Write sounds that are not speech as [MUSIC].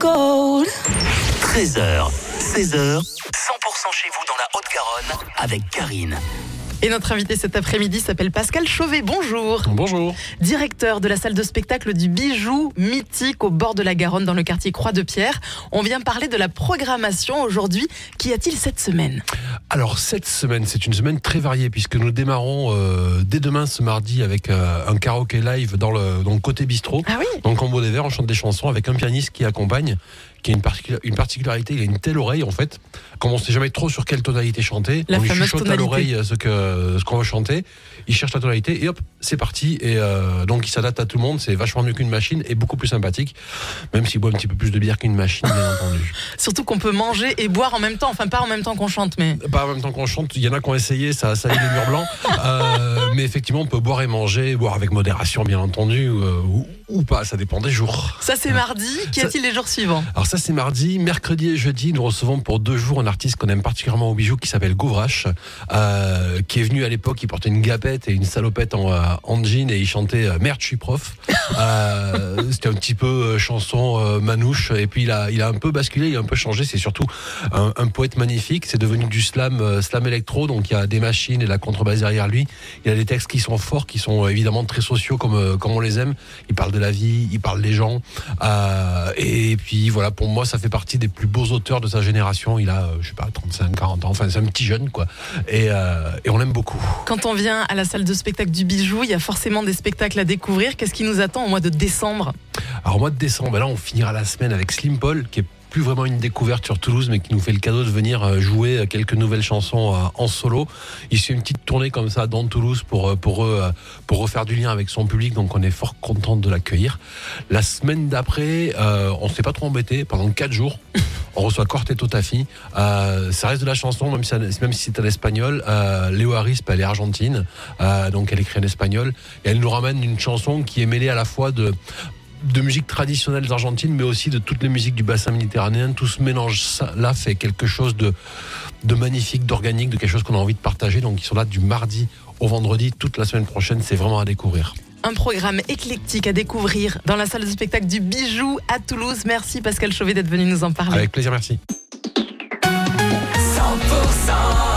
gold. 13h, 16h, 100% chez vous dans la Haute-Garonne avec Karine. Et notre invité cet après-midi s'appelle Pascal Chauvet. Bonjour. Bonjour. Directeur de la salle de spectacle du Bijou mythique au bord de la Garonne dans le quartier Croix-de-Pierre. On vient parler de la programmation aujourd'hui. Qu'y a-t-il cette semaine? Alors cette semaine, c'est une semaine très variée puisque nous démarrons euh, dès demain ce mardi avec euh, un karaoké live dans le, dans le côté bistrot. Ah oui? Donc en beau des verres, on chante des chansons avec un pianiste qui accompagne, qui a une, une particularité, il a une telle oreille en fait, comme on sait jamais trop sur quelle tonalité chanter, La on lui chuchote à tonalité. l'oreille euh, ce que ce qu'on va chanter, il cherche la tonalité et hop, c'est parti et euh, donc il s'adapte à tout le monde, c'est vachement mieux qu'une machine et beaucoup plus sympathique, même s'il boit un petit peu plus de bière qu'une machine bien [LAUGHS] entendu. Surtout qu'on peut manger et boire en même temps. Enfin, pas en même temps qu'on chante, mais. Pas en même temps qu'on chante, il y en a qui ont essayé, ça a sali les murs blancs. [LAUGHS] Euh, mais effectivement, on peut boire et manger, boire avec modération, bien entendu, ou, euh, ou, ou pas, ça dépend des jours. Ça, c'est mardi. Qu'y a-t-il les jours suivants? Alors ça, c'est mardi. Mercredi et jeudi, nous recevons pour deux jours un artiste qu'on aime particulièrement au bijou qui s'appelle Gouvrache, euh, qui est venu à l'époque, il portait une gapette et une salopette en, euh, en jean et il chantait euh, Merde, je suis prof. [LAUGHS] Euh, C'était un petit peu chanson manouche et puis il a, il a un peu basculé, il a un peu changé. C'est surtout un, un poète magnifique. C'est devenu du slam, slam électro, donc il y a des machines et la contrebasse derrière lui. Il a des textes qui sont forts, qui sont évidemment très sociaux comme, comme on les aime. Il parle de la vie, il parle des gens. Euh, et puis voilà, pour moi, ça fait partie des plus beaux auteurs de sa génération. Il a, euh, je sais pas, 35, 40 ans. Enfin, c'est un petit jeune, quoi. Et, euh, et on l'aime beaucoup. Quand on vient à la salle de spectacle du Bijou, il y a forcément des spectacles à découvrir. Qu'est-ce qui nous attend au mois de décembre? Alors, au mois de décembre, ben là, on finira la semaine avec Slim Paul, qui est plus vraiment une découverte sur Toulouse, mais qui nous fait le cadeau de venir euh, jouer quelques nouvelles chansons euh, en solo. Il fait une petite tournée comme ça dans Toulouse pour, euh, pour, eux, euh, pour refaire du lien avec son public, donc on est fort content de l'accueillir. La semaine d'après, euh, on s'est pas trop embêté pendant quatre jours. [LAUGHS] On reçoit Corteto Tafi. Euh, ça reste de la chanson, même si, même si c'est en espagnol. Euh, Léo Harris, elle est argentine, euh, donc elle écrit en espagnol. Et elle nous ramène une chanson qui est mêlée à la fois de de musique traditionnelle d'Argentine, mais aussi de toutes les musiques du bassin méditerranéen. Tout ce mélange-là fait quelque chose de, de magnifique, d'organique, de quelque chose qu'on a envie de partager. Donc ils sont là du mardi au vendredi, toute la semaine prochaine. C'est vraiment à découvrir. Un programme éclectique à découvrir dans la salle de spectacle du Bijou à Toulouse. Merci Pascal Chauvet d'être venu nous en parler. Avec plaisir, merci. 100%